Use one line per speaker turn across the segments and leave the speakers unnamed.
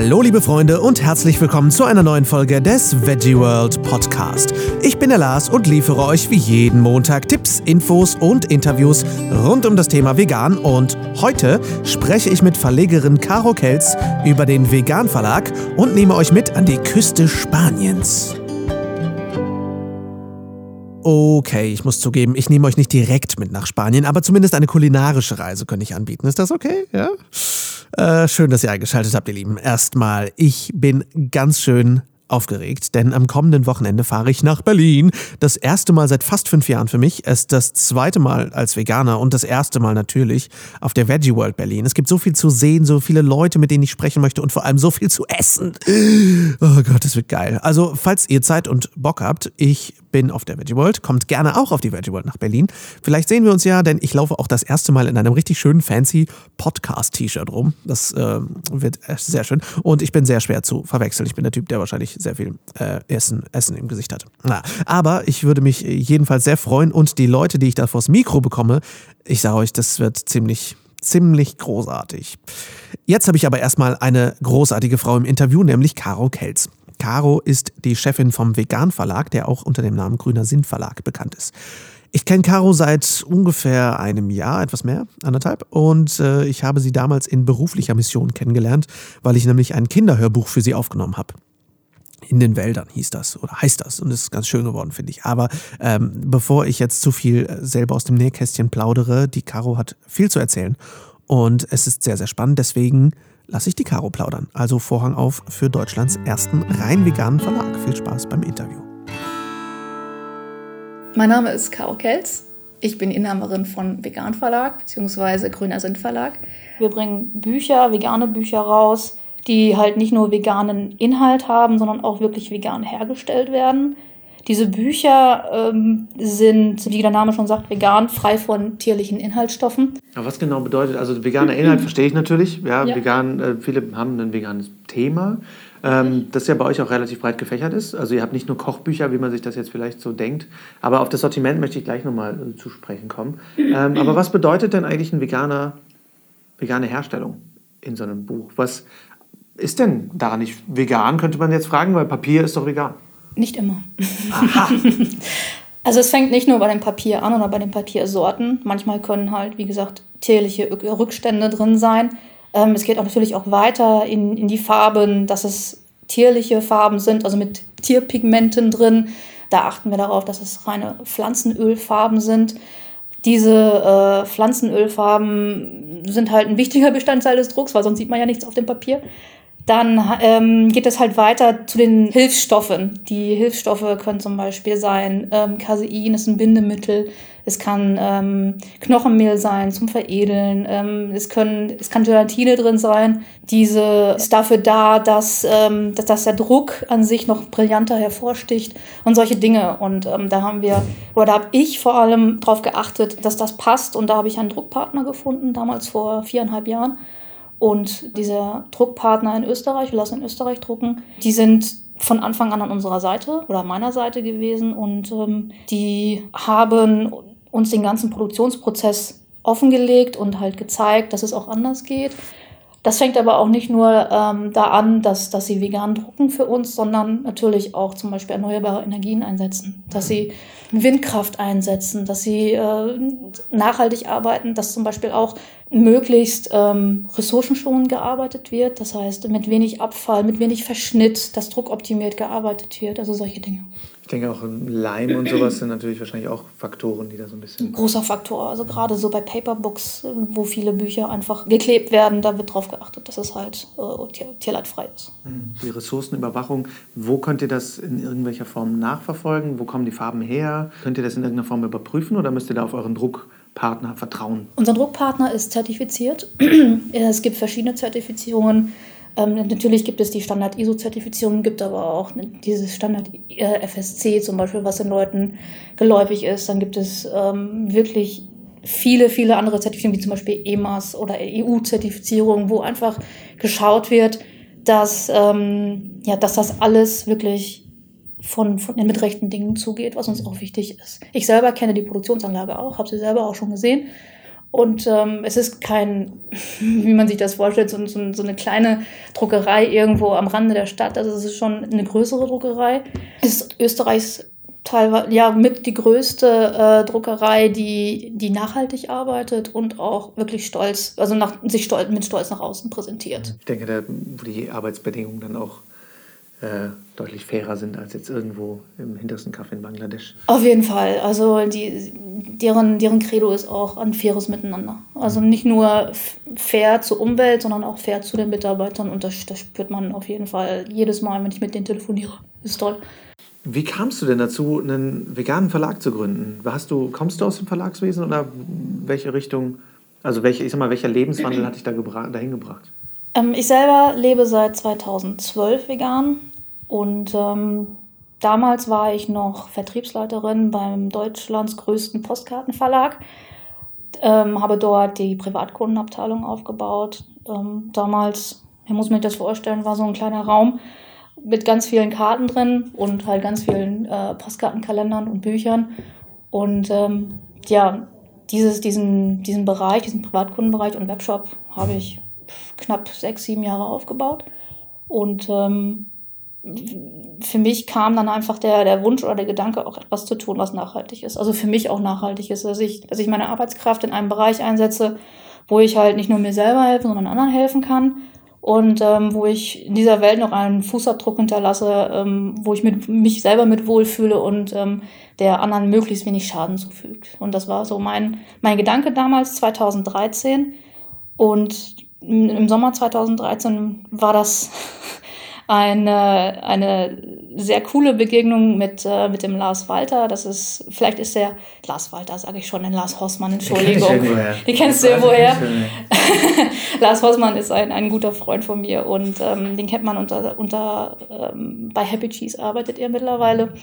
Hallo liebe Freunde und herzlich willkommen zu einer neuen Folge des Veggie World Podcast. Ich bin der Lars und liefere euch wie jeden Montag Tipps, Infos und Interviews rund um das Thema Vegan und heute spreche ich mit Verlegerin Caro Kelz über den Vegan Verlag und nehme euch mit an die Küste Spaniens. Okay, ich muss zugeben, ich nehme euch nicht direkt mit nach Spanien, aber zumindest eine kulinarische Reise könnte ich anbieten. Ist das okay? Ja? Äh, schön, dass ihr eingeschaltet habt, ihr Lieben. Erstmal, ich bin ganz schön aufgeregt, denn am kommenden Wochenende fahre ich nach Berlin. Das erste Mal seit fast fünf Jahren für mich. Es ist das zweite Mal als Veganer und das erste Mal natürlich auf der Veggie World Berlin. Es gibt so viel zu sehen, so viele Leute, mit denen ich sprechen möchte und vor allem so viel zu essen. Oh Gott, das wird geil. Also, falls ihr Zeit und Bock habt, ich bin auf der Veggie World. Kommt gerne auch auf die Veggie World nach Berlin. Vielleicht sehen wir uns ja, denn ich laufe auch das erste Mal in einem richtig schönen, fancy Podcast-T-Shirt rum. Das äh, wird sehr schön. Und ich bin sehr schwer zu verwechseln. Ich bin der Typ, der wahrscheinlich sehr viel äh, Essen, Essen im Gesicht hat. Na, aber ich würde mich jedenfalls sehr freuen und die Leute, die ich da vors Mikro bekomme, ich sage euch, das wird ziemlich ziemlich großartig. Jetzt habe ich aber erstmal eine großartige Frau im Interview, nämlich Caro Kelz. Caro ist die Chefin vom Vegan Verlag, der auch unter dem Namen Grüner Sinn Verlag bekannt ist. Ich kenne Caro seit ungefähr einem Jahr, etwas mehr, anderthalb. Und äh, ich habe sie damals in beruflicher Mission kennengelernt, weil ich nämlich ein Kinderhörbuch für sie aufgenommen habe. In den Wäldern hieß das oder heißt das und ist ganz schön geworden, finde ich. Aber ähm, bevor ich jetzt zu viel äh, selber aus dem Nähkästchen plaudere, die Caro hat viel zu erzählen und es ist sehr, sehr spannend. Deswegen lasse ich die Caro plaudern. Also Vorhang auf für Deutschlands ersten rein veganen Verlag. Viel Spaß beim Interview.
Mein Name ist Caro Kelz. Ich bin Inhaberin von Vegan Verlag bzw. Grüner Sind Verlag. Wir bringen Bücher, vegane Bücher raus, die halt nicht nur veganen Inhalt haben, sondern auch wirklich vegan hergestellt werden. Diese Bücher ähm, sind, wie der Name schon sagt, vegan, frei von tierlichen Inhaltsstoffen.
Aber was genau bedeutet, also veganer Inhalt verstehe ich natürlich. Ja, ja. Vegan, äh, viele haben ein veganes Thema, ähm, das ja bei euch auch relativ breit gefächert ist. Also ihr habt nicht nur Kochbücher, wie man sich das jetzt vielleicht so denkt, aber auf das Sortiment möchte ich gleich nochmal äh, zu sprechen kommen. Ähm, aber was bedeutet denn eigentlich ein veganer, vegane Herstellung in so einem Buch? Was ist denn daran nicht vegan, könnte man jetzt fragen, weil Papier ist doch vegan.
Nicht immer. also es fängt nicht nur bei dem Papier an oder bei den Papiersorten. Manchmal können halt, wie gesagt, tierliche Rückstände drin sein. Ähm, es geht auch natürlich auch weiter in, in die Farben, dass es tierliche Farben sind, also mit Tierpigmenten drin. Da achten wir darauf, dass es reine Pflanzenölfarben sind. Diese äh, Pflanzenölfarben sind halt ein wichtiger Bestandteil des Drucks, weil sonst sieht man ja nichts auf dem Papier. Dann ähm, geht es halt weiter zu den Hilfsstoffen. Die Hilfsstoffe können zum Beispiel sein, ähm, Casein ist ein Bindemittel, es kann ähm, Knochenmehl sein zum Veredeln, ähm, es, können, es kann Gelatine drin sein. Diese ist dafür da, dass, ähm, dass, dass der Druck an sich noch brillanter hervorsticht und solche Dinge. Und ähm, da haben wir, oder da habe ich vor allem darauf geachtet, dass das passt. Und da habe ich einen Druckpartner gefunden, damals vor viereinhalb Jahren und dieser Druckpartner in Österreich, wir lassen in Österreich drucken, die sind von Anfang an an unserer Seite oder meiner Seite gewesen und ähm, die haben uns den ganzen Produktionsprozess offengelegt und halt gezeigt, dass es auch anders geht. Das fängt aber auch nicht nur ähm, da an, dass, dass sie vegan drucken für uns, sondern natürlich auch zum Beispiel erneuerbare Energien einsetzen, dass sie Windkraft einsetzen, dass sie äh, nachhaltig arbeiten, dass zum Beispiel auch möglichst ähm, ressourcenschonend gearbeitet wird, das heißt mit wenig Abfall, mit wenig Verschnitt, dass druckoptimiert gearbeitet wird, also solche Dinge.
Ich denke auch Leim und sowas sind natürlich wahrscheinlich auch Faktoren, die da so ein bisschen.
Ein großer Faktor. Also gerade so bei Paperbooks, wo viele Bücher einfach geklebt werden, da wird darauf geachtet, dass es halt äh, tier tierleidfrei ist.
Mhm. Die Ressourcenüberwachung, wo könnt ihr das in irgendwelcher Form nachverfolgen? Wo kommen die Farben her? Könnt ihr das in irgendeiner Form überprüfen oder müsst ihr da auf euren Druckpartner vertrauen?
Unser Druckpartner ist zertifiziert. es gibt verschiedene Zertifizierungen. Ähm, natürlich gibt es die Standard-ISO-Zertifizierung, gibt aber auch dieses Standard-FSC zum Beispiel, was den Leuten geläufig ist. Dann gibt es ähm, wirklich viele, viele andere Zertifizierungen, wie zum Beispiel EMAS oder EU-Zertifizierung, wo einfach geschaut wird, dass, ähm, ja, dass das alles wirklich von, von mit rechten Dingen zugeht, was uns auch wichtig ist. Ich selber kenne die Produktionsanlage auch, habe sie selber auch schon gesehen Und ähm, es ist kein, wie man sich das vorstellt, so, so, so, eine kleine Druckerei irgendwo am Rande der Stadt. Also es ist schon eine größere Druckerei. Es ist Österreichs teilweise ja mit die größte äh, Druckerei, die, die nachhaltig arbeitet und auch wirklich stolz, also nach, sich stolz, mit Stolz nach außen präsentiert.
Ich denke, da, wo die Arbeitsbedingungen dann auch äh, deutlich fairer sind als jetzt irgendwo im hintersten Kaff in Bangladesch.
Auf jeden Fall. Also die, deren, deren Credo ist auch ein faires Miteinander. Also nicht nur fair zur Umwelt, sondern auch fair zu den Mitarbeitern. Und das, das spürt man auf jeden Fall jedes Mal, wenn ich mit denen telefoniere. Das ist toll.
Wie kamst du denn dazu, einen veganen Verlag zu gründen? Hast du, kommst du aus dem Verlagswesen oder welche Richtung, also welche, ich sag mal, welcher Lebenswandel hat dich da dahin gebracht?
Ähm, ich selber lebe seit 2012 vegan und ähm, damals war ich noch Vertriebsleiterin beim Deutschlands größten Postkartenverlag. Ähm, habe dort die Privatkundenabteilung aufgebaut. Ähm, damals, ich muss mir das vorstellen, war so ein kleiner Raum mit ganz vielen Karten drin und halt ganz vielen äh, Postkartenkalendern und Büchern. Und ähm, ja, dieses, diesen, diesen Bereich, diesen Privatkundenbereich und Webshop habe ich knapp sechs, sieben Jahre aufgebaut. Und ähm, für mich kam dann einfach der, der Wunsch oder der Gedanke, auch etwas zu tun, was nachhaltig ist. Also für mich auch nachhaltig ist, dass ich, dass ich meine Arbeitskraft in einem Bereich einsetze, wo ich halt nicht nur mir selber helfen, sondern anderen helfen kann und ähm, wo ich in dieser Welt noch einen Fußabdruck hinterlasse, ähm, wo ich mit, mich selber mit wohlfühle und ähm, der anderen möglichst wenig Schaden zufügt. Und das war so mein, mein Gedanke damals, 2013. Und im Sommer 2013 war das eine, eine sehr coole Begegnung mit, äh, mit dem Lars Walter. Das ist, vielleicht ist der, Lars Walter sage ich schon, den Lars Hossmann, Entschuldigung. Den kennst du irgendwoher. Lars Hossmann ist ein, ein guter Freund von mir und ähm, den kennt man unter, unter ähm, bei Happy Cheese arbeitet er mittlerweile.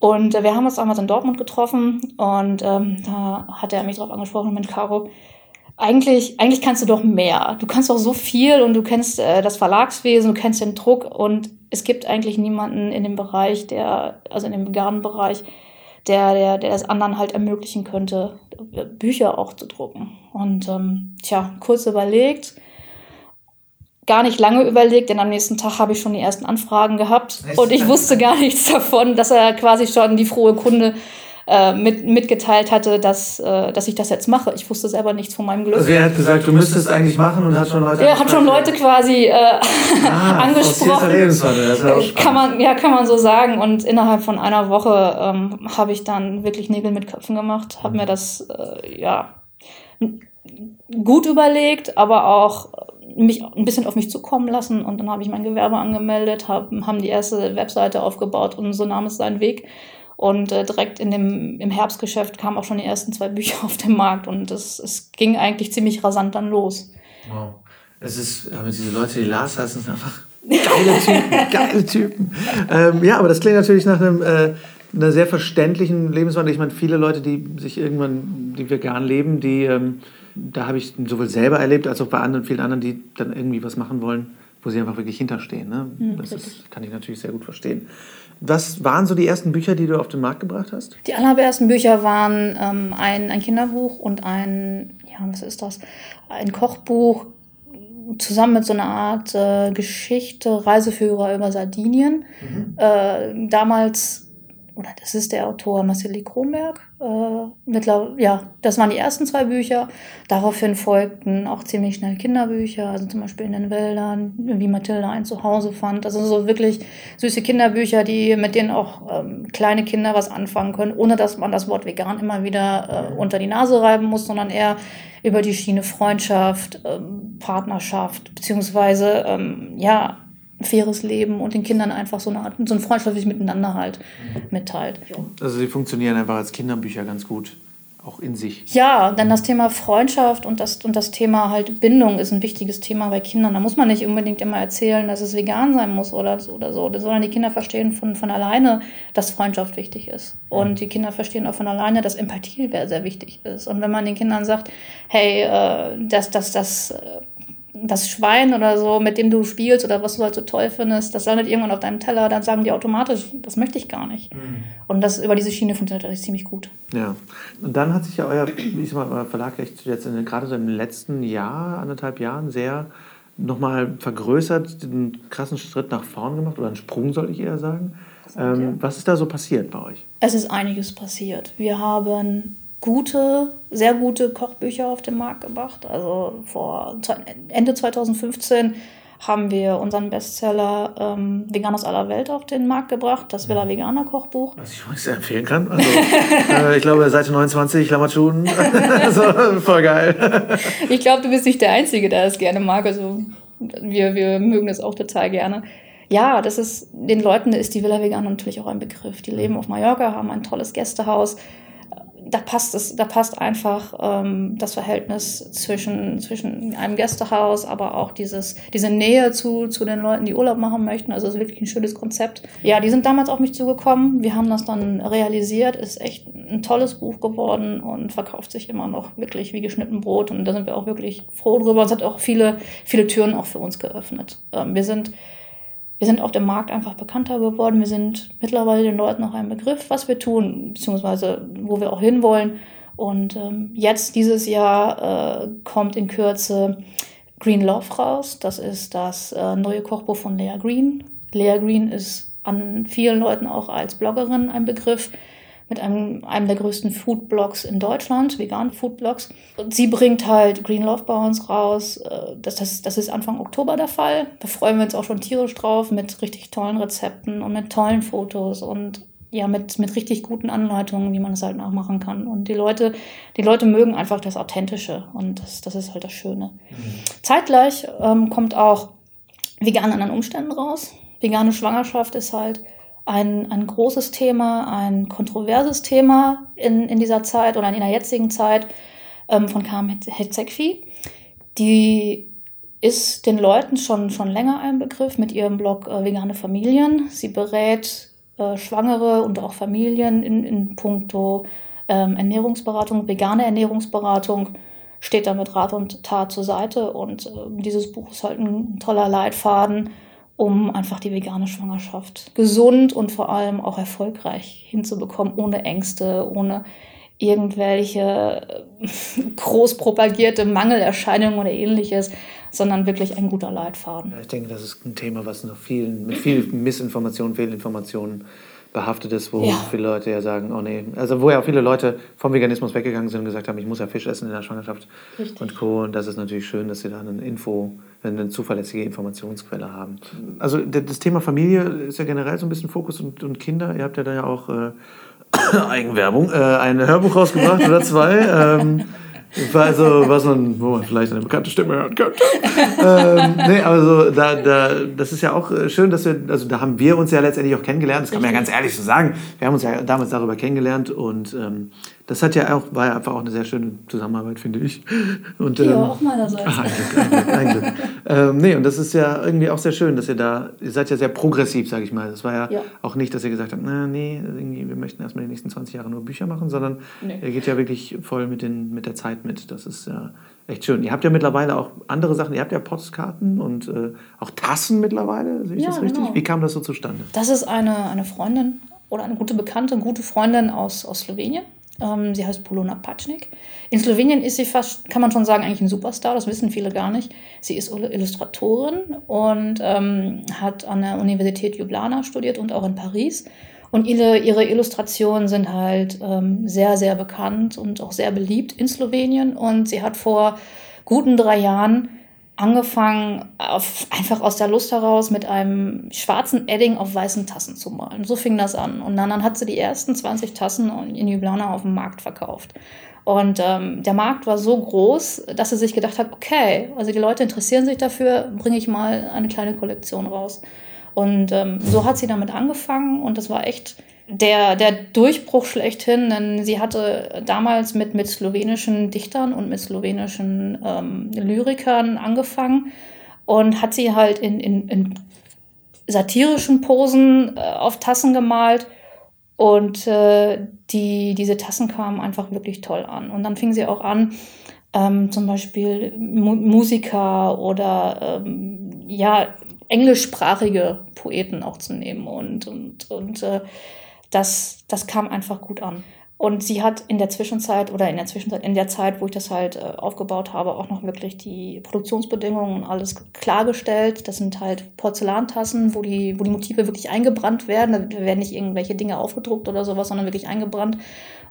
Und äh, wir haben uns damals in Dortmund getroffen und ähm, da hat er mich darauf angesprochen, Mensch, Caro, eigentlich, eigentlich kannst du doch mehr. Du kannst doch so viel und du kennst äh, das Verlagswesen, du kennst den Druck und es gibt eigentlich niemanden in dem Bereich, der, also in dem veganen Bereich, der, der, der das anderen halt ermöglichen könnte, Bücher auch zu drucken. Und ähm, tja, kurz überlegt, gar nicht lange überlegt, denn am nächsten Tag habe ich schon die ersten Anfragen gehabt und ich wusste gar nichts davon, dass er quasi schon die frohe Kunde äh, mit, mitgeteilt hatte, dass, äh, dass ich das jetzt mache. Ich wusste selber nichts von meinem Glück.
Also er hat gesagt, du müsstest eigentlich machen und hat schon Leute.
Er hat schon Leute quasi äh, ah, angesprochen. Das kann man, ja, kann man so sagen. Und innerhalb von einer Woche ähm, habe ich dann wirklich Nägel mit Köpfen gemacht, habe mir das äh, ja gut überlegt, aber auch mich ein bisschen auf mich zukommen lassen und dann habe ich mein Gewerbe angemeldet, hab, haben die erste Webseite aufgebaut und so nahm es seinen Weg. Und äh, direkt in dem, im Herbstgeschäft kamen auch schon die ersten zwei Bücher auf den Markt und es, es ging eigentlich ziemlich rasant dann los.
Wow. Es ist, aber diese Leute, die Lars heißen, sind einfach geile Typen, geile Typen. Ähm, ja, aber das klingt natürlich nach einem, äh, einer sehr verständlichen Lebenswandel. Ich meine, viele Leute, die sich irgendwann, die vegan leben, die, ähm, da habe ich sowohl selber erlebt, als auch bei anderen, vielen anderen, die dann irgendwie was machen wollen, wo sie einfach wirklich hinterstehen. Ne? Mhm, das ist, kann ich natürlich sehr gut verstehen. Was waren so die ersten Bücher, die du auf den Markt gebracht hast?
Die allerersten Bücher waren ähm, ein, ein Kinderbuch und ein, ja, was ist das? Ein Kochbuch zusammen mit so einer Art äh, Geschichte, Reiseführer über Sardinien. Mhm. Äh, damals oder das ist der Autor Marceli Kronberg. Äh, mittler, ja, das waren die ersten zwei Bücher. Daraufhin folgten auch ziemlich schnell Kinderbücher, also zum Beispiel in den Wäldern, wie Mathilda ein Zuhause fand. Also so wirklich süße Kinderbücher, die mit denen auch ähm, kleine Kinder was anfangen können, ohne dass man das Wort vegan immer wieder äh, unter die Nase reiben muss, sondern eher über die Schiene Freundschaft, ähm, Partnerschaft, beziehungsweise ähm, ja, faires Leben und den Kindern einfach so, eine Art, so ein freundschaftliches Miteinander halt mitteilt.
Also sie funktionieren einfach als Kinderbücher ganz gut, auch in sich.
Ja, denn das Thema Freundschaft und das, und das Thema halt Bindung ist ein wichtiges Thema bei Kindern. Da muss man nicht unbedingt immer erzählen, dass es vegan sein muss oder so, oder so. sondern die Kinder verstehen von, von alleine, dass Freundschaft wichtig ist. Und die Kinder verstehen auch von alleine, dass Empathie sehr wichtig ist. Und wenn man den Kindern sagt, hey, äh, das, das, das das Schwein oder so, mit dem du spielst oder was du halt so toll findest, das landet irgendwann auf deinem Teller, dann sagen die automatisch, das möchte ich gar nicht. Mhm. Und das über diese Schiene funktioniert das ziemlich gut.
Ja. Und dann hat sich ja euer, ich sag mal, euer Verlag echt jetzt in, gerade so im letzten Jahr, anderthalb Jahren sehr nochmal vergrößert, den krassen Schritt nach vorn gemacht oder einen Sprung, soll ich eher sagen. Ähm, was ist da so passiert bei euch?
Es ist einiges passiert. Wir haben gute, sehr gute Kochbücher auf den Markt gebracht. Also vor Ende 2015 haben wir unseren Bestseller ähm, Vegan aus aller Welt auf den Markt gebracht, das Villa Veganer Kochbuch.
Was ich übrigens empfehlen kann. Also, äh, ich glaube, Seite 29, Lammertschuhen. also, voll geil.
ich glaube, du bist nicht der Einzige, der das gerne mag. Also, wir, wir mögen das auch total gerne ja, das ist, den Leuten ist die Villa Vegan natürlich auch ein Begriff. Die leben auf Mallorca, haben ein tolles Gästehaus. Da passt es, da passt einfach ähm, das Verhältnis zwischen, zwischen einem Gästehaus, aber auch dieses, diese Nähe zu, zu den Leuten, die Urlaub machen möchten. Also es ist wirklich ein schönes Konzept. Ja, die sind damals auf mich zugekommen. Wir haben das dann realisiert. Ist echt ein tolles Buch geworden und verkauft sich immer noch wirklich wie geschnitten Brot. Und da sind wir auch wirklich froh drüber. Es hat auch viele, viele Türen auch für uns geöffnet. Ähm, wir sind wir sind auf dem Markt einfach bekannter geworden. Wir sind mittlerweile den Leuten noch ein Begriff, was wir tun, beziehungsweise wo wir auch hinwollen. Und ähm, jetzt dieses Jahr äh, kommt in Kürze Green Love raus. Das ist das äh, neue Kochbuch von Lea Green. Lea Green ist an vielen Leuten auch als Bloggerin ein Begriff mit einem, einem der größten Foodblogs in Deutschland, veganen Foodblogs. Und sie bringt halt Green Love bei uns raus. Äh, das, das, das ist Anfang Oktober der Fall. Da freuen wir uns auch schon tierisch drauf mit richtig tollen Rezepten und mit tollen Fotos und ja, mit, mit richtig guten Anleitungen, wie man es halt nachmachen kann. Und die Leute, die Leute mögen einfach das Authentische und das, das ist halt das Schöne. Mhm. Zeitgleich ähm, kommt auch vegan an den Umständen raus. Vegane Schwangerschaft ist halt ein, ein großes Thema, ein kontroverses Thema in, in dieser Zeit oder in der jetzigen Zeit ähm, von Carmen Hetzekfi. Die ist den Leuten schon, schon länger ein Begriff mit ihrem Blog äh, Vegane Familien. Sie berät äh, Schwangere und auch Familien in, in puncto ähm, Ernährungsberatung, vegane Ernährungsberatung, steht da mit Rat und Tat zur Seite. Und äh, dieses Buch ist halt ein toller Leitfaden, um einfach die vegane Schwangerschaft gesund und vor allem auch erfolgreich hinzubekommen, ohne Ängste, ohne irgendwelche äh, groß propagierte Mangelerscheinungen oder ähnliches, sondern wirklich ein guter Leitfaden.
Ich denke, das ist ein Thema, was noch viel, mit viel Missinformationen, Fehlinformationen behaftet ist, wo ja. viele Leute ja sagen, oh nee, also wo ja auch viele Leute vom Veganismus weggegangen sind und gesagt haben, ich muss ja Fisch essen in der Schwangerschaft Richtig. und Co. Und das ist natürlich schön, dass sie da eine Info, eine zuverlässige Informationsquelle haben. Also das Thema Familie ist ja generell so ein bisschen Fokus und, und Kinder. Ihr habt ja da ja auch äh, Eigenwerbung, äh, ein Hörbuch rausgebracht oder zwei. Ähm, also, was man, wo man vielleicht eine bekannte Stimme hören könnte. ähm, nee, aber so, da, da, das ist ja auch äh, schön, dass wir, also da haben wir uns ja letztendlich auch kennengelernt. Das kann man ja ganz ehrlich so sagen. Wir haben uns ja damals darüber kennengelernt und ähm, das hat ja auch, war ja einfach auch eine sehr schöne Zusammenarbeit, finde ich. Und,
ähm, ja, auch meinerseits. Glück, ein Glück,
ein Glück. ähm, nee, und das ist ja irgendwie auch sehr schön, dass ihr da, ihr seid ja sehr progressiv, sage ich mal. Das war ja, ja, auch nicht, dass ihr gesagt habt, na, nee, irgendwie, wir möchten erstmal die nächsten 20 Jahre nur Bücher machen, sondern nee. ihr geht ja wirklich voll mit, den, mit der Zeit mit. Das ist ja echt schön. Ihr habt ja mittlerweile auch andere Sachen, ihr habt ja Postkarten und äh, auch Tassen mittlerweile, sehe ich ja, das richtig? Genau. Wie kam das so zustande?
Das ist eine, eine Freundin oder eine gute Bekannte, eine gute Freundin aus, aus Slowenien ähm, sie heißt Polona Pacznik. In Slowenien ist sie fast, kann man schon sagen, eigentlich ein Superstar. Das wissen viele gar nicht. Sie ist Illustratorin und ähm, hat an der Universität Ljubljana studiert und auch in Paris. Und ihre, ihre Illustrationen sind halt ähm, sehr, sehr bekannt und auch sehr beliebt in Slowenien. Und sie hat vor guten drei Jahren angefangen, auf, einfach aus der Lust heraus mit einem schwarzen Edding auf weißen Tassen zu malen. So fing das an. Und dann, dann hat sie die ersten 20 Tassen in Ljubljana auf dem Markt verkauft. Und ähm, der Markt war so groß, dass sie sich gedacht hat, okay, also die Leute interessieren sich dafür, bringe ich mal eine kleine Kollektion raus. Und ähm, so hat sie damit angefangen und das war echt der, der Durchbruch schlechthin, denn sie hatte damals mit, mit slowenischen Dichtern und mit slowenischen ähm, Lyrikern angefangen und hat sie halt in, in, in satirischen Posen äh, auf Tassen gemalt. Und äh, die, diese Tassen kamen einfach wirklich toll an. Und dann fing sie auch an, ähm, zum Beispiel Mu Musiker oder ähm, ja, englischsprachige Poeten auch zu nehmen. Und, und, und äh, das, das kam einfach gut an. Und sie hat in der Zwischenzeit oder in der Zwischenzeit, in der Zeit, wo ich das halt äh, aufgebaut habe, auch noch wirklich die Produktionsbedingungen und alles klargestellt. Das sind halt Porzellantassen, wo die, wo die Motive wirklich eingebrannt werden. Da werden nicht irgendwelche Dinge aufgedruckt oder sowas, sondern wirklich eingebrannt.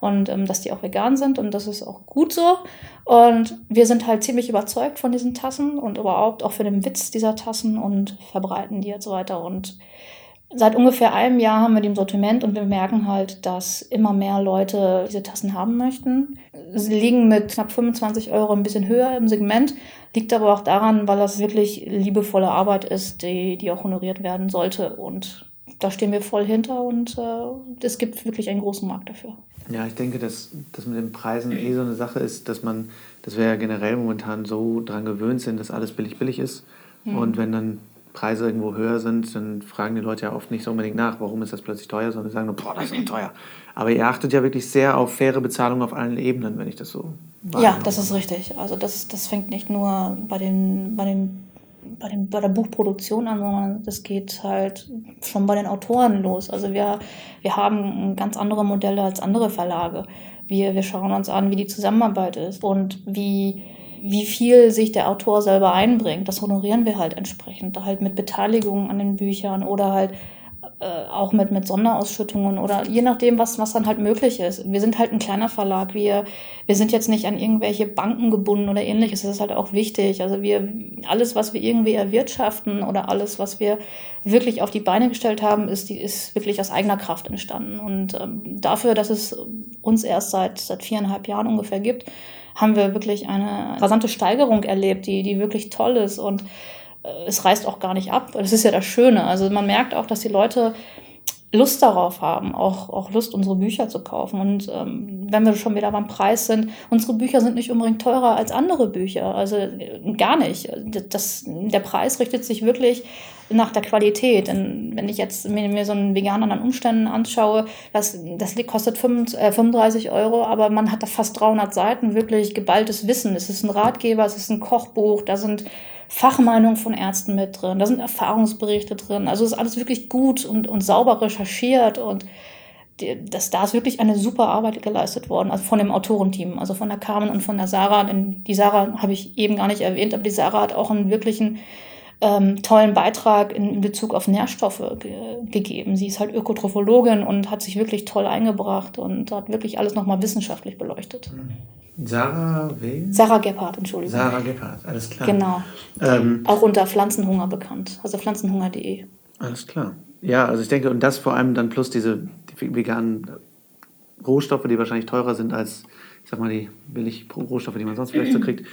Und ähm, dass die auch vegan sind und das ist auch gut so. Und wir sind halt ziemlich überzeugt von diesen Tassen und überhaupt auch für den Witz dieser Tassen und verbreiten die jetzt weiter. Und Seit ungefähr einem Jahr haben wir die im Sortiment und wir merken halt, dass immer mehr Leute diese Tassen haben möchten. Sie liegen mit knapp 25 Euro ein bisschen höher im Segment, liegt aber auch daran, weil das wirklich liebevolle Arbeit ist, die, die auch honoriert werden sollte. Und da stehen wir voll hinter und äh, es gibt wirklich einen großen Markt dafür.
Ja, ich denke, dass das mit den Preisen eh so eine Sache ist, dass man, dass wir ja generell momentan so dran gewöhnt sind, dass alles billig billig ist. Mhm. Und wenn dann Preise irgendwo höher sind, dann fragen die Leute ja oft nicht so unbedingt nach, warum ist das plötzlich teuer, sondern sagen nur, boah, das ist teuer. Aber ihr achtet ja wirklich sehr auf faire Bezahlung auf allen Ebenen, wenn ich das so
Ja, das ist richtig. Also das, das fängt nicht nur bei, den, bei, den, bei, den, bei der Buchproduktion an, sondern das geht halt schon bei den Autoren los. Also wir, wir haben ganz andere Modelle als andere Verlage. Wir, wir schauen uns an, wie die Zusammenarbeit ist und wie wie viel sich der Autor selber einbringt. Das honorieren wir halt entsprechend. Halt mit Beteiligung an den Büchern oder halt äh, auch mit, mit Sonderausschüttungen oder je nachdem, was, was dann halt möglich ist. Wir sind halt ein kleiner Verlag. Wir, wir sind jetzt nicht an irgendwelche Banken gebunden oder ähnliches. Das ist halt auch wichtig. Also wir, alles, was wir irgendwie erwirtschaften oder alles, was wir wirklich auf die Beine gestellt haben, ist, die, ist wirklich aus eigener Kraft entstanden. Und ähm, dafür, dass es uns erst seit, seit viereinhalb Jahren ungefähr gibt, haben wir wirklich eine rasante Steigerung erlebt, die, die wirklich toll ist und äh, es reißt auch gar nicht ab. Das ist ja das Schöne. Also man merkt auch, dass die Leute Lust darauf haben, auch, auch Lust, unsere Bücher zu kaufen. Und ähm, wenn wir schon wieder beim Preis sind, unsere Bücher sind nicht unbedingt teurer als andere Bücher. Also äh, gar nicht. Das, der Preis richtet sich wirklich nach der Qualität. Denn wenn ich jetzt mir, mir so einen Veganer an Umständen anschaue, das, das kostet 35 äh, Euro, aber man hat da fast 300 Seiten wirklich geballtes Wissen. Es ist ein Ratgeber, es ist ein Kochbuch, da sind Fachmeinungen von Ärzten mit drin, da sind Erfahrungsberichte drin. Also ist alles wirklich gut und, und sauber recherchiert und das, da ist wirklich eine super Arbeit geleistet worden, also von dem Autorenteam, also von der Carmen und von der Sarah. Denn die Sarah habe ich eben gar nicht erwähnt, aber die Sarah hat auch einen wirklichen ähm, tollen Beitrag in, in, Bezug auf Nährstoffe ge gegeben. Sie ist halt Ökotrophologin und hat sich wirklich toll eingebracht und hat wirklich alles nochmal wissenschaftlich beleuchtet. Mhm.
Sarah wen?
Sarah Gebhardt, Entschuldigung.
Sarah Gebhardt, alles klar.
Genau. Ähm, Auch unter Pflanzenhunger bekannt, also pflanzenhunger.de.
Alles klar. Ja, also ich denke, und das vor allem dann plus diese die veganen Rohstoffe, die wahrscheinlich teurer sind als, ich sag mal, die billig Rohstoffe, die man sonst vielleicht so kriegt.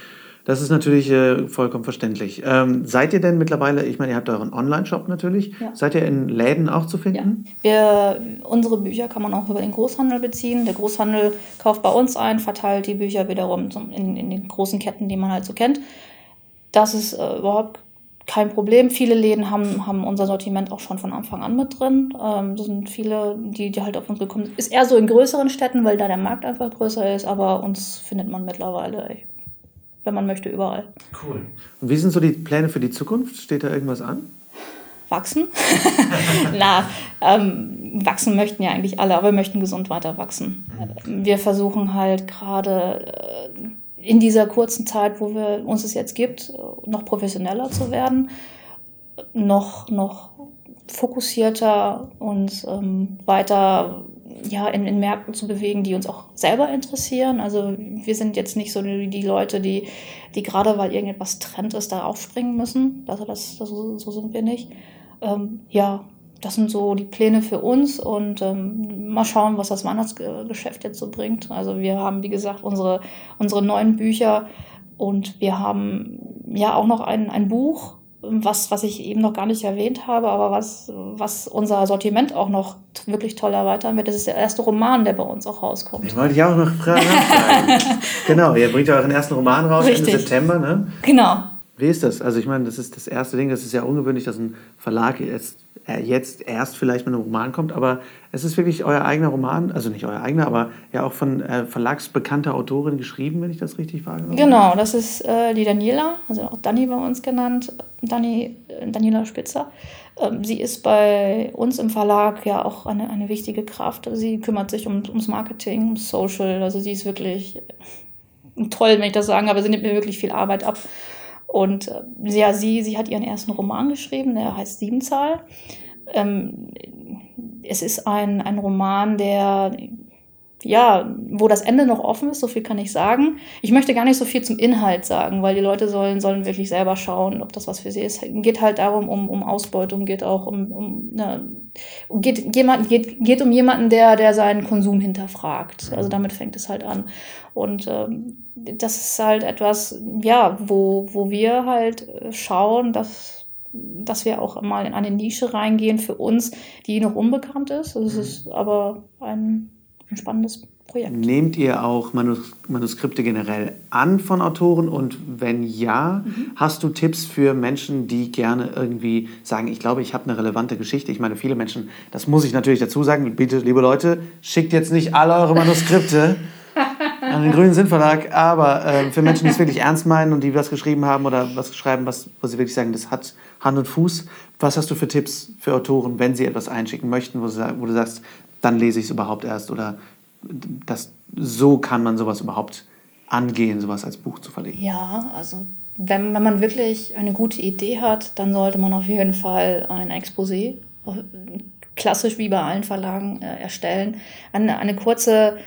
Das ist natürlich äh, vollkommen verständlich. Ähm, seid ihr denn mittlerweile, ich meine, ihr habt euren Online-Shop natürlich, ja. seid ihr in Läden auch zu finden?
Ja. Wir, unsere Bücher kann man auch über den Großhandel beziehen. Der Großhandel kauft bei uns ein, verteilt die Bücher wiederum in, in den großen Ketten, die man halt so kennt. Das ist äh, überhaupt kein Problem. Viele Läden haben, haben unser Sortiment auch schon von Anfang an mit drin. Ähm, das sind viele, die, die halt auf uns gekommen sind. Ist eher so in größeren Städten, weil da der Markt einfach größer ist, aber uns findet man mittlerweile wenn man möchte, überall.
Cool. Und wie sind so die Pläne für die Zukunft? Steht da irgendwas an?
Wachsen? Na, ähm, wachsen möchten ja eigentlich alle, aber wir möchten gesund weiter wachsen. Mhm. Wir versuchen halt gerade äh, in dieser kurzen Zeit, wo wir uns es jetzt gibt, noch professioneller zu werden, noch, noch fokussierter und ähm, weiter ja, in, in Märkten zu bewegen, die uns auch selber interessieren. Also wir sind jetzt nicht so die, Leute, die, die gerade weil irgendetwas Trend ist, da aufspringen müssen. Also das, das so, so sind wir nicht. Ähm, ja, das sind so die Pläne für uns und ähm, mal schauen, was das Weihnachtsgeschäft jetzt so bringt. Also wir haben, wie gesagt, unsere, unsere neuen Bücher und wir haben ja auch noch ein, ein Buch, was, was ich eben noch gar nicht erwähnt habe, aber was, was unser Sortiment auch noch wirklich toll erweitern wird. Das ist der erste Roman, der bei uns auch rauskommt.
Ich wollte ich auch noch fragen. genau, ihr bringt ja euren ersten Roman raus Richtig. Ende September, ne?
Genau.
Wie ist das? Also ich meine, das ist das erste Ding, das ist ja ungewöhnlich, dass ein Verlag jetzt jetzt erst vielleicht mit einem Roman kommt, aber es ist wirklich euer eigener Roman, also nicht euer eigener, aber ja auch von äh, verlagsbekannter Autorin geschrieben, wenn ich das richtig wahrgenommen.
Genau, das ist äh, die Daniela, also auch Dani bei uns genannt, Dani, äh, Daniela Spitzer. Ähm, sie ist bei uns im Verlag ja auch eine, eine wichtige Kraft. Sie kümmert sich um, ums Marketing, ums Social, also sie ist wirklich äh, toll, wenn ich das sagen, aber sie nimmt mir wirklich viel Arbeit ab. Und äh, ja, sie, sie hat ihren ersten Roman geschrieben, der heißt Siebenzahl. Ähm, es ist ein, ein Roman, der ja, wo das Ende noch offen ist, so viel kann ich sagen. Ich möchte gar nicht so viel zum Inhalt sagen, weil die Leute sollen, sollen wirklich selber schauen, ob das was für sie ist. Geht halt darum, um, um Ausbeutung, geht auch um, um ne, geht, jemand, geht, geht um jemanden, der, der seinen Konsum hinterfragt. Also damit fängt es halt an. Und ähm, das ist halt etwas, ja, wo, wo wir halt schauen, dass dass wir auch mal in eine Nische reingehen für uns, die noch unbekannt ist. Das ist aber ein ein spannendes Projekt.
Nehmt ihr auch Manus Manuskripte generell an von Autoren? Und wenn ja, mhm. hast du Tipps für Menschen, die gerne irgendwie sagen, ich glaube, ich habe eine relevante Geschichte? Ich meine, viele Menschen, das muss ich natürlich dazu sagen, bitte, liebe Leute, schickt jetzt nicht alle eure Manuskripte. an den Grünen Sinnverlag, aber äh, für Menschen, die es wirklich ernst meinen und die was geschrieben haben oder was schreiben, was, wo sie wirklich sagen, das hat Hand und Fuß. Was hast du für Tipps für Autoren, wenn sie etwas einschicken möchten, wo, sie, wo du sagst, dann lese ich es überhaupt erst oder das, so kann man sowas überhaupt angehen, sowas als Buch zu verlegen.
Ja, also wenn, wenn man wirklich eine gute Idee hat, dann sollte man auf jeden Fall ein Exposé, klassisch wie bei allen Verlagen, äh, erstellen. Eine, eine kurze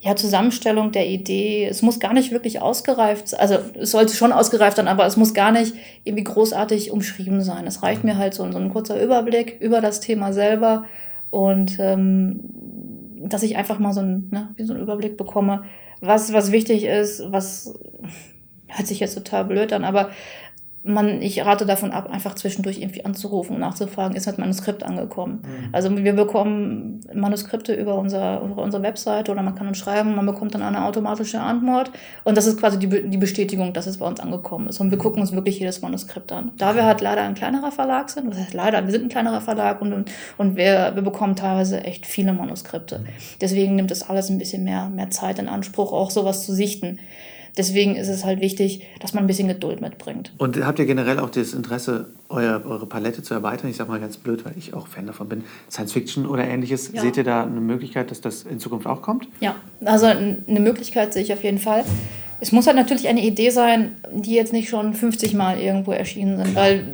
ja, Zusammenstellung der Idee. Es muss gar nicht wirklich ausgereift sein. Also es sollte schon ausgereift sein, aber es muss gar nicht irgendwie großartig umschrieben sein. Es reicht mir halt so, so ein kurzer Überblick über das Thema selber und ähm, dass ich einfach mal so, ein, ne, so einen Überblick bekomme, was, was wichtig ist, was hört sich jetzt total blöd an, aber man, ich rate davon ab, einfach zwischendurch irgendwie anzurufen und nachzufragen, ist das Manuskript angekommen? Mhm. Also wir bekommen Manuskripte über, unser, über unsere Webseite oder man kann uns schreiben, man bekommt dann eine automatische Antwort und das ist quasi die, die Bestätigung, dass es bei uns angekommen ist. Und wir mhm. gucken uns wirklich jedes Manuskript an. Da wir halt leider ein kleinerer Verlag sind, das heißt leider, wir sind ein kleinerer Verlag und, und wir, wir bekommen teilweise echt viele Manuskripte. Mhm. Deswegen nimmt es alles ein bisschen mehr, mehr Zeit in Anspruch, auch sowas zu sichten. Deswegen ist es halt wichtig, dass man ein bisschen Geduld mitbringt.
Und habt ihr generell auch das Interesse, euer, eure Palette zu erweitern? Ich sage mal ganz blöd, weil ich auch Fan davon bin. Science Fiction oder ähnliches. Ja. Seht ihr da eine Möglichkeit, dass das in Zukunft auch kommt?
Ja, also eine Möglichkeit sehe ich auf jeden Fall. Es muss halt natürlich eine Idee sein, die jetzt nicht schon 50 Mal irgendwo erschienen sind, weil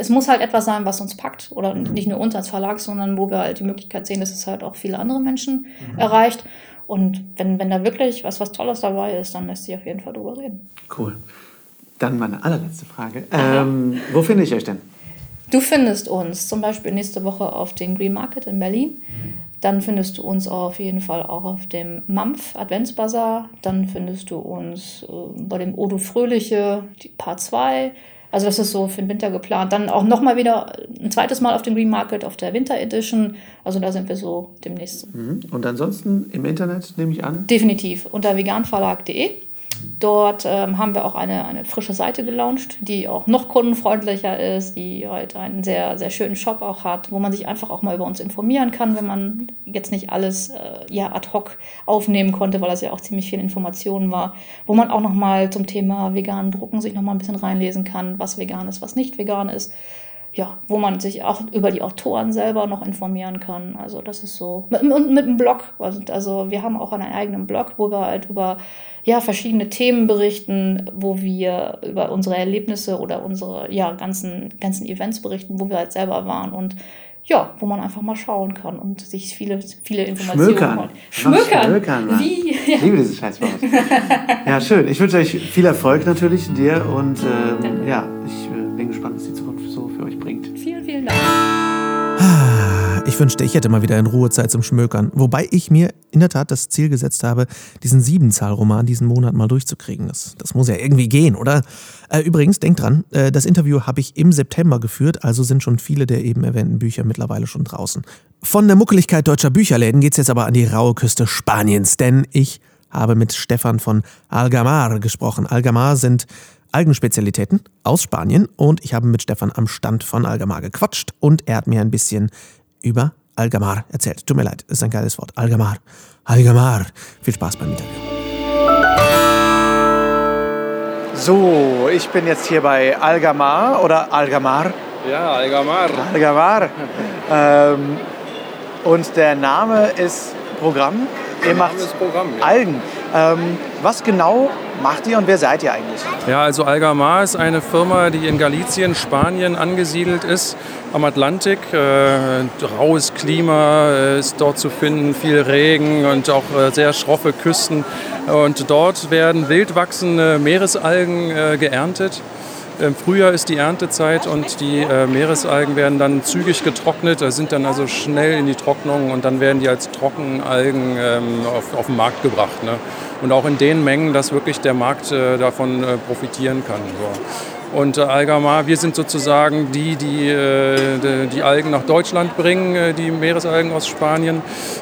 es muss halt etwas sein, was uns packt. Oder nicht nur uns als Verlag, sondern wo wir halt die Möglichkeit sehen, dass es halt auch viele andere Menschen mhm. erreicht. Und wenn, wenn da wirklich was, was Tolles dabei ist, dann lässt sich auf jeden Fall drüber reden.
Cool. Dann meine allerletzte Frage. Ähm, wo finde ich euch denn?
Du findest uns zum Beispiel nächste Woche auf dem Green Market in Berlin. Dann findest du uns auf jeden Fall auch auf dem Mampf Adventsbazar. Dann findest du uns äh, bei dem Odo Fröhliche Part 2. Also das ist so für den Winter geplant. Dann auch nochmal wieder ein zweites Mal auf dem Green Market auf der Winter Edition. Also da sind wir so demnächst.
Mhm. Und ansonsten im Internet nehme ich an?
Definitiv unter veganverlag.de. Dort ähm, haben wir auch eine, eine frische Seite gelauncht, die auch noch kundenfreundlicher ist, die halt einen sehr, sehr schönen Shop auch hat, wo man sich einfach auch mal über uns informieren kann, wenn man jetzt nicht alles äh, ja, ad hoc aufnehmen konnte, weil das ja auch ziemlich viel Informationen war, wo man auch nochmal zum Thema veganen Drucken sich nochmal ein bisschen reinlesen kann, was vegan ist, was nicht vegan ist ja, wo man sich auch über die Autoren selber noch informieren kann. Also das ist so. Und mit einem Blog. Also wir haben auch einen eigenen Blog, wo wir halt über ja, verschiedene Themen berichten, wo wir über unsere Erlebnisse oder unsere ja, ganzen, ganzen Events berichten, wo wir halt selber waren und ja, wo man einfach mal schauen kann und sich viele, viele Informationen
Schmökern. holt. Schmökern. Schmökern Wie? Ja. Ich liebe dieses Scheißwort. ja, schön. Ich wünsche euch viel Erfolg natürlich dir und äh, ja, ich äh, bin gespannt, was die
Dank.
Ich wünschte, ich hätte mal wieder in Ruhezeit zum Schmökern. Wobei ich mir in der Tat das Ziel gesetzt habe, diesen Siebenzahlroman diesen Monat mal durchzukriegen. Das, das muss ja irgendwie gehen, oder? Äh, übrigens, denkt dran, äh, das Interview habe ich im September geführt, also sind schon viele der eben erwähnten Bücher mittlerweile schon draußen. Von der Muckeligkeit deutscher Bücherläden geht es jetzt aber an die raue Küste Spaniens, denn ich habe mit Stefan von Algamar gesprochen. Algamar sind Algenspezialitäten aus Spanien und ich habe mit Stefan am Stand von Algamar gequatscht und er hat mir ein bisschen über Algamar erzählt. Tut mir leid, ist ein geiles Wort. Algamar. Algamar. Viel Spaß beim Interview.
So, ich bin jetzt hier bei Algamar oder Algamar.
Ja, Algamar.
Algamar. ähm, und der Name ist Programm. Ihr macht
Programm, ja.
Algen. Ähm, was genau macht ihr und wer seid ihr eigentlich?
Ja, also Algamar ist eine Firma, die in Galicien, Spanien angesiedelt ist, am Atlantik. Äh, raues Klima äh, ist dort zu finden, viel Regen und auch äh, sehr schroffe Küsten. Und dort werden wild wachsende Meeresalgen äh, geerntet. Im Frühjahr ist die Erntezeit und die äh, Meeresalgen werden dann zügig getrocknet, sind dann also schnell in die Trocknung und dann werden die als Trockenalgen ähm, auf, auf den Markt gebracht. Ne? Und auch in den Mengen, dass wirklich der Markt äh, davon äh, profitieren kann. So. Und äh, Algamar, wir sind sozusagen die, die äh, die, die Algen nach Deutschland bringen, äh, die Meeresalgen aus Spanien.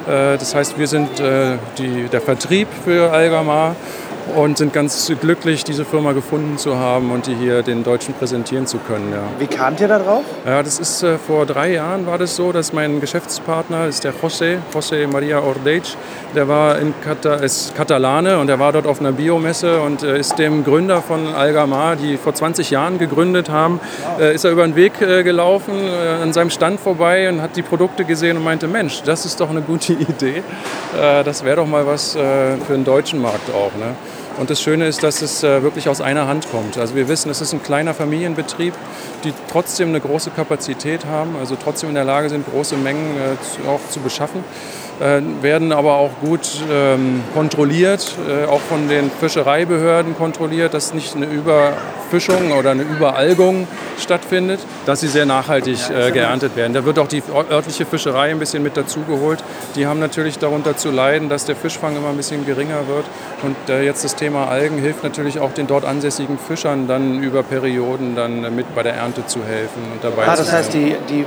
Äh, das heißt, wir sind äh, die, der Vertrieb für Algamar und sind ganz glücklich, diese Firma gefunden zu haben und die hier den Deutschen präsentieren zu können. Ja.
Wie kamt ihr da drauf?
Ja, das ist äh, vor drei Jahren war das so, dass mein Geschäftspartner ist der José, José Maria Ordeix, der war in Kata, ist Katalane und er war dort auf einer Biomesse und äh, ist dem Gründer von Algamar, die vor 20 Jahren gegründet haben, äh, ist er über den Weg äh, gelaufen, äh, an seinem Stand vorbei und hat die Produkte gesehen und meinte, Mensch, das ist doch eine gute Idee. Äh, das wäre doch mal was für den deutschen Markt auch. Ne? Und das Schöne ist, dass es äh, wirklich aus einer Hand kommt. Also wir wissen, es ist ein kleiner Familienbetrieb, die trotzdem eine große Kapazität haben, also trotzdem in der Lage sind, große Mengen äh, auch zu beschaffen, werden aber auch gut ähm, kontrolliert, äh, auch von den Fischereibehörden kontrolliert, dass nicht eine Überfischung oder eine Überalgung stattfindet, dass sie sehr nachhaltig äh, geerntet werden. Da wird auch die örtliche Fischerei ein bisschen mit dazugeholt. Die haben natürlich darunter zu leiden, dass der Fischfang immer ein bisschen geringer wird. Und äh, jetzt das Thema Algen hilft natürlich auch den dort ansässigen Fischern dann über Perioden dann äh, mit bei der Ernte zu helfen und dabei
Ah, das heißt, die, die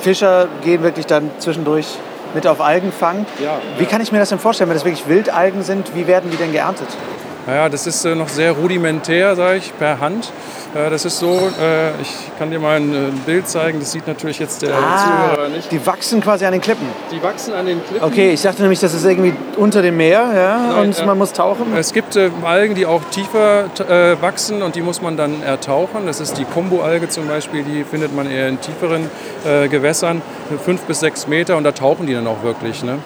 Fischer gehen wirklich dann zwischendurch mit auf Algenfang.
Ja.
Wie kann ich mir das denn vorstellen, wenn das wirklich Wildalgen sind? Wie werden die denn geerntet?
Naja, das ist äh, noch sehr rudimentär, sage ich, per Hand. Äh, das ist so, äh, ich kann dir mal ein äh, Bild zeigen, das sieht natürlich jetzt der Zuhörer nicht.
Ah, die wachsen quasi an den Klippen.
Die wachsen an den Klippen.
Okay, ich dachte nämlich, das ist irgendwie unter dem Meer ja,
Nein,
und
ja.
man muss tauchen.
Es gibt äh, Algen, die auch tiefer äh, wachsen und die muss man dann ertauchen. Das ist die Kombu-Alge zum Beispiel, die findet man eher in tieferen äh, Gewässern, fünf bis sechs Meter und da tauchen die dann auch wirklich. Ne?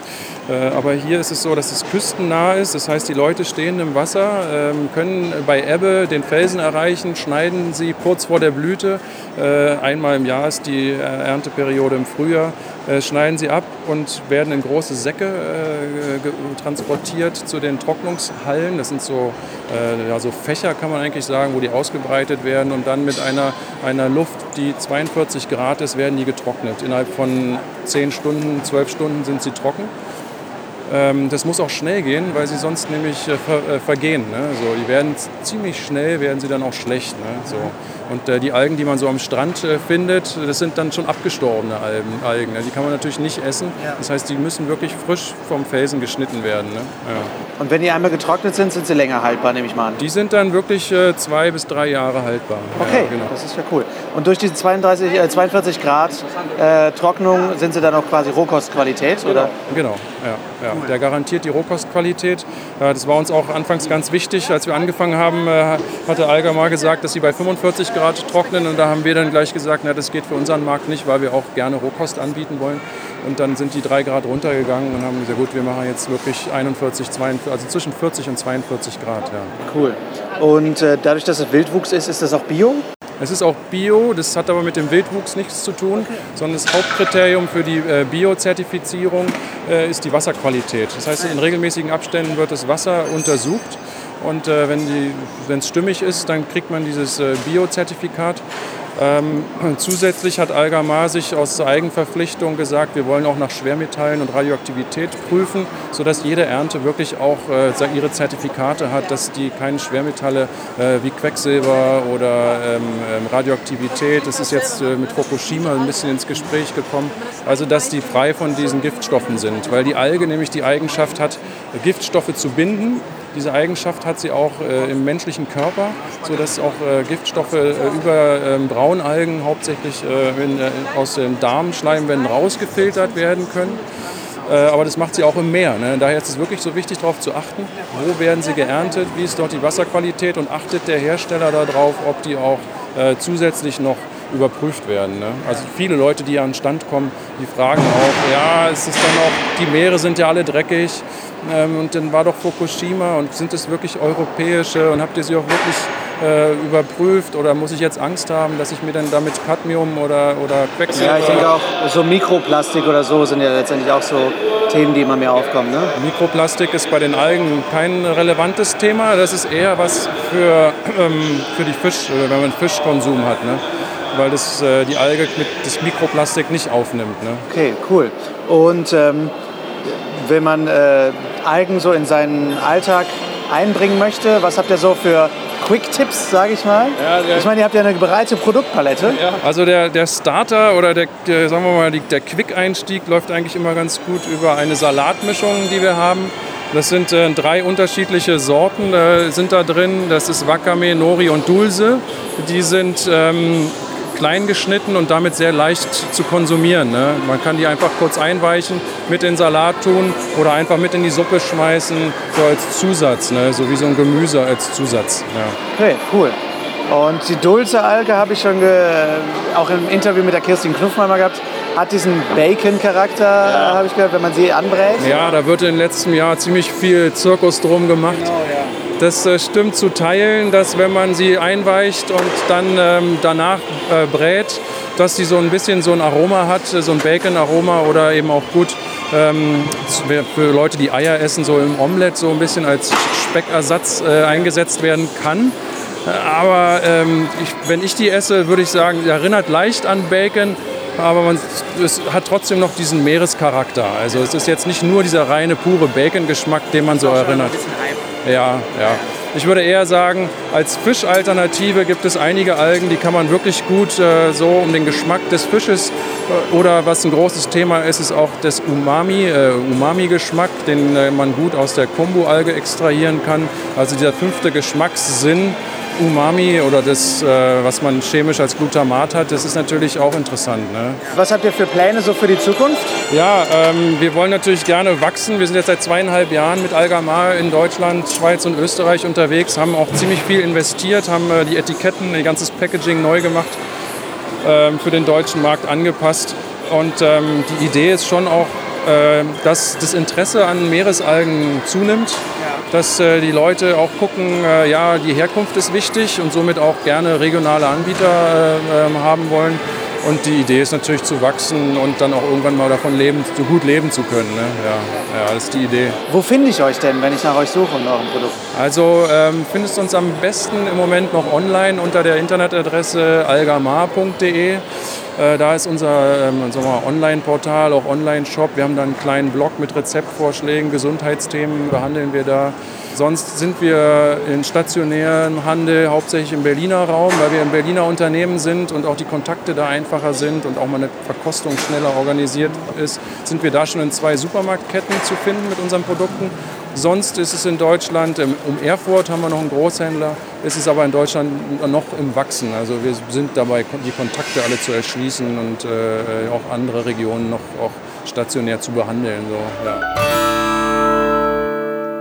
Äh, aber hier ist es so, dass es küstennah ist. Das heißt, die Leute stehen im Wasser, ähm, können bei Ebbe den Felsen erreichen, schneiden sie kurz vor der Blüte. Äh, einmal im Jahr ist die äh, Ernteperiode im Frühjahr. Schneiden sie ab und werden in große Säcke transportiert zu den Trocknungshallen. Das sind so, ja, so Fächer, kann man eigentlich sagen, wo die ausgebreitet werden und dann mit einer, einer Luft, die 42 Grad ist, werden die getrocknet. Innerhalb von 10 Stunden, 12 Stunden sind sie trocken. Ähm, das muss auch schnell gehen, weil sie sonst nämlich äh, ver, äh, vergehen. Ne? So, die werden ziemlich schnell, werden sie dann auch schlecht. Ne? So. Und äh, die Algen, die man so am Strand äh, findet, das sind dann schon abgestorbene Algen. Algen ne? Die kann man natürlich nicht essen. Das heißt, die müssen wirklich frisch vom Felsen geschnitten werden. Ne? Ja.
Und wenn die einmal getrocknet sind, sind sie länger haltbar, nehme ich mal an.
Die sind dann wirklich äh, zwei bis drei Jahre haltbar.
Okay,
Ja, genau.
das ist ja cool. Und durch diese 32, äh, 42 Grad äh, Trocknung sind sie dann auch quasi Rohkostqualität, oder?
Genau, ja, ja. Der garantiert die Rohkostqualität. Äh, Das war uns auch anfangs ganz wichtig. Als wir angefangen haben, äh, hatte Algamar gesagt, dass sie bei 45 Grad trocknen. Und da haben wir dann gleich gesagt, na, das geht für unseren Markt nicht, weil wir auch gerne Rohkost anbieten wollen. Und dann sind die drei Grad runtergegangen und haben gesagt, gut, wir machen jetzt wirklich 41, 42, also zwischen 40 und 42 Grad. Ja.
Cool. Und äh, dadurch, dass es Wildwuchs ist, ist das auch Bio?
Es ist auch Bio, das hat aber mit dem Wildwuchs nichts zu tun, sondern das Hauptkriterium für die äh, Bio-Zertifizierung äh, ist die Wasserqualität. Das heißt, in regelmäßigen Abständen wird das Wasser untersucht und äh, wenn es stimmig ist, dann kriegt man dieses äh, Bio-Zertifikat. Ähm, zusätzlich hat Algamar sich aus Eigenverpflichtung gesagt, wir wollen auch nach Schwermetallen und Radioaktivität prüfen, sodass jede Ernte wirklich auch äh, ihre Zertifikate hat, dass die keine Schwermetalle äh, wie Quecksilber oder ähm, ähm, Radioaktivität, das ist jetzt äh, mit Fukushima ein bisschen ins Gespräch gekommen, also dass die frei von diesen Giftstoffen sind, weil die Alge nämlich die Eigenschaft hat, Giftstoffe zu binden Diese Eigenschaft hat sie auch äh, im menschlichen Körper, sodass auch äh, Giftstoffe äh, über ähm, Braunalgen hauptsächlich äh, in, äh, aus den Darmschleimwänden rausgefiltert werden können. Äh, aber das macht sie auch im Meer. Ne? Daher ist es wirklich so wichtig, darauf zu achten, wo werden sie geerntet, wie ist dort die Wasserqualität und achtet der Hersteller darauf, ob die auch zusätzlich noch überprüft werden. Ne? Also viele Leute, die an den Stand kommen, die fragen auch, ja, es ist dann auch, die Meere sind ja alle dreckig ähm, und dann war doch Fukushima und sind es wirklich europäische und habt ihr sie auch wirklich äh, überprüft oder muss ich jetzt Angst haben, dass ich mir dann damit Cadmium oder, oder Quecksilber...
Ja, ich denke auch, so Mikroplastik oder so sind ja letztendlich auch so Themen, die immer mehr aufkommen. Ne?
Mikroplastik ist bei den Algen kein relevantes Thema, das ist eher was für, ähm, für die Fisch, wenn man Fischkonsum hat. Ne? Weil das, äh, die Alge mit das Mikroplastik nicht aufnimmt. Ne?
Okay, cool. Und ähm, wenn man äh, Algen so in seinen Alltag einbringen möchte, was habt ihr so für Quick-Tipps, sage ich mal? Ja, ich meine, ihr habt ja eine breite Produktpalette.
Ja. Also der, der Starter oder der, der sagen wir mal, der Quick-Einstieg läuft eigentlich immer ganz gut über eine Salatmischung, die wir haben. Das sind äh, drei unterschiedliche Sorten, äh, sind da drin. Das ist Wakame, Nori und Dulse. Die sind ähm, klein geschnitten und damit sehr leicht zu konsumieren. Ne? Man kann die einfach kurz einweichen, mit in den Salat tun oder einfach mit in die Suppe schmeißen, so als Zusatz, ne? so wie so ein Gemüse als Zusatz.
Ja. Okay, cool. Und die Dulce-Alge habe ich schon auch im Interview mit der Kirstin Knuffmann mal gehabt. Hat diesen Bacon-Charakter, ja. habe ich gehört, wenn man sie anbrät.
Ja, da wird im letzten Jahr ziemlich viel Zirkus drum gemacht. Genau. Das äh, stimmt zu teilen, dass wenn man sie einweicht und dann ähm, danach äh, brät, dass sie so ein bisschen so ein Aroma hat, so ein Bacon-Aroma oder eben auch gut ähm, für Leute, die Eier essen, so im Omelett so ein bisschen als Speckersatz äh, eingesetzt werden kann. Aber ähm, ich, wenn ich die esse, würde ich sagen, erinnert leicht an Bacon, aber man, es hat trotzdem noch diesen Meerescharakter. Also es ist jetzt nicht nur dieser reine, pure Bacon-Geschmack, den man so erinnert. Ja, ja. Ich würde eher sagen, als Fischalternative gibt es einige Algen, die kann man wirklich gut äh, so um den Geschmack des Fisches äh, oder was ein großes Thema ist, ist auch das Umami, äh, Umami-Geschmack, den äh, man gut aus der Kombu-Alge extrahieren kann. Also dieser fünfte Geschmackssinn Umami oder das, äh, was man chemisch als Glutamat hat, das ist natürlich auch interessant. Ne?
Was habt ihr für Pläne so für die Zukunft?
Ja, ähm, wir wollen natürlich gerne wachsen. Wir sind jetzt seit zweieinhalb Jahren mit Algamar in Deutschland, Schweiz und Österreich unterwegs, haben auch ziemlich viel investiert, haben äh, die Etiketten, ihr ganzes Packaging neu gemacht, ähm, für den deutschen Markt angepasst. Und ähm, die Idee ist schon auch, äh, dass das Interesse an Meeresalgen zunimmt dass äh, die Leute auch gucken, äh, ja, die Herkunft ist wichtig und somit auch gerne regionale Anbieter äh, ähm, haben wollen. Und die Idee ist natürlich zu wachsen und dann auch irgendwann mal davon leben, so gut leben zu können. Ne? Ja, ja, das ist die Idee.
Wo finde ich euch denn, wenn ich nach euch suche und eurem Produkt?
Also ähm, findest du uns am besten im Moment noch online unter der Internetadresse algamar.de. Äh, da ist unser ähm, Online-Portal, auch Online-Shop. Wir haben da einen kleinen Blog mit Rezeptvorschlägen, Gesundheitsthemen behandeln wir da. Sonst sind wir in stationären Handel hauptsächlich im Berliner Raum, weil wir ein Berliner Unternehmen sind und auch die Kontakte da einfacher sind und auch mal eine Verkostung schneller organisiert ist, sind wir da schon in zwei Supermarktketten zu finden mit unseren Produkten. Sonst ist es in Deutschland, um Erfurt haben wir noch einen Großhändler, ist es aber in Deutschland noch im Wachsen. Also wir sind dabei, die Kontakte alle zu erschließen und äh, auch andere Regionen noch auch stationär zu behandeln. So, ja.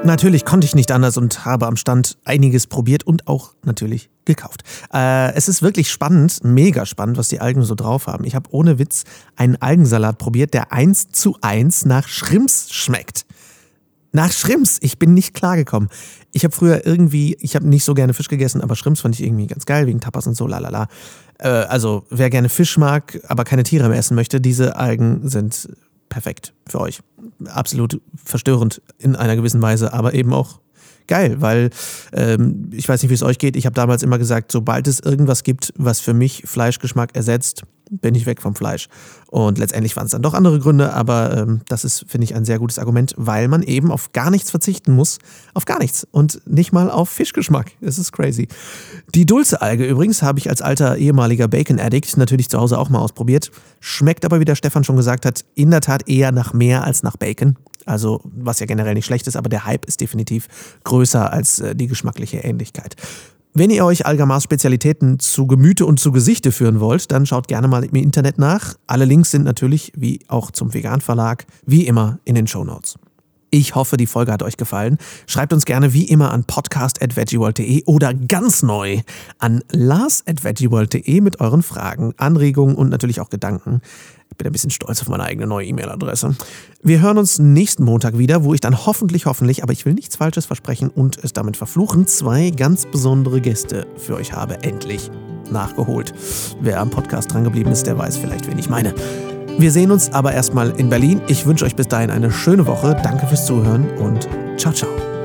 Natürlich konnte ich nicht anders und habe am Stand einiges probiert und auch natürlich gekauft. Äh, es ist wirklich spannend, mega spannend, was die Algen so drauf haben. Ich habe ohne Witz einen Algensalat probiert, der eins zu eins nach Schrimps schmeckt. Nach Schrimps. Ich bin nicht klargekommen. Ich habe früher irgendwie, ich habe nicht so gerne Fisch gegessen, aber Schrimps fand ich irgendwie ganz geil, wegen Tapas und so, lalala. Äh, also, wer gerne Fisch mag, aber keine Tiere mehr essen möchte, diese Algen sind perfekt für euch. Absolut verstörend in einer gewissen Weise, aber eben auch geil, weil ähm, ich weiß nicht, wie es euch geht. Ich habe damals immer gesagt, sobald es irgendwas gibt, was für mich Fleischgeschmack ersetzt,
bin ich weg vom Fleisch. Und letztendlich waren es dann doch andere Gründe, aber ähm, das ist, finde ich, ein sehr gutes Argument, weil man eben auf gar nichts verzichten muss. Auf gar nichts. Und nicht mal auf Fischgeschmack. Das ist crazy. Die Dulce-Alge übrigens habe ich als alter ehemaliger Bacon-Addict natürlich zu Hause auch mal ausprobiert. Schmeckt aber, wie der Stefan schon gesagt hat, in der Tat eher nach mehr als nach Bacon. Also, was ja generell nicht schlecht ist, aber der Hype ist definitiv größer als äh, die geschmackliche Ähnlichkeit. Wenn ihr euch Algamars Spezialitäten zu Gemüte und zu Gesichte führen wollt, dann schaut gerne mal im Internet nach. Alle Links sind natürlich, wie auch zum Vegan Verlag, wie immer in den Show Notes. Ich hoffe, die Folge hat euch gefallen. Schreibt uns gerne wie immer an podcast.veggieworld.de oder ganz neu an lars.veggieworld.de mit euren Fragen, Anregungen und natürlich auch Gedanken. Ich bin ein bisschen stolz auf meine eigene neue E-Mail-Adresse. Wir hören uns nächsten Montag wieder, wo ich dann hoffentlich, hoffentlich, aber ich will nichts Falsches versprechen und es damit verfluchen, zwei ganz besondere Gäste für euch habe. Endlich nachgeholt. Wer am Podcast drangeblieben ist, der weiß vielleicht, wen ich meine. Wir sehen uns aber erstmal in Berlin. Ich wünsche euch bis dahin eine schöne Woche. Danke fürs Zuhören und ciao, ciao.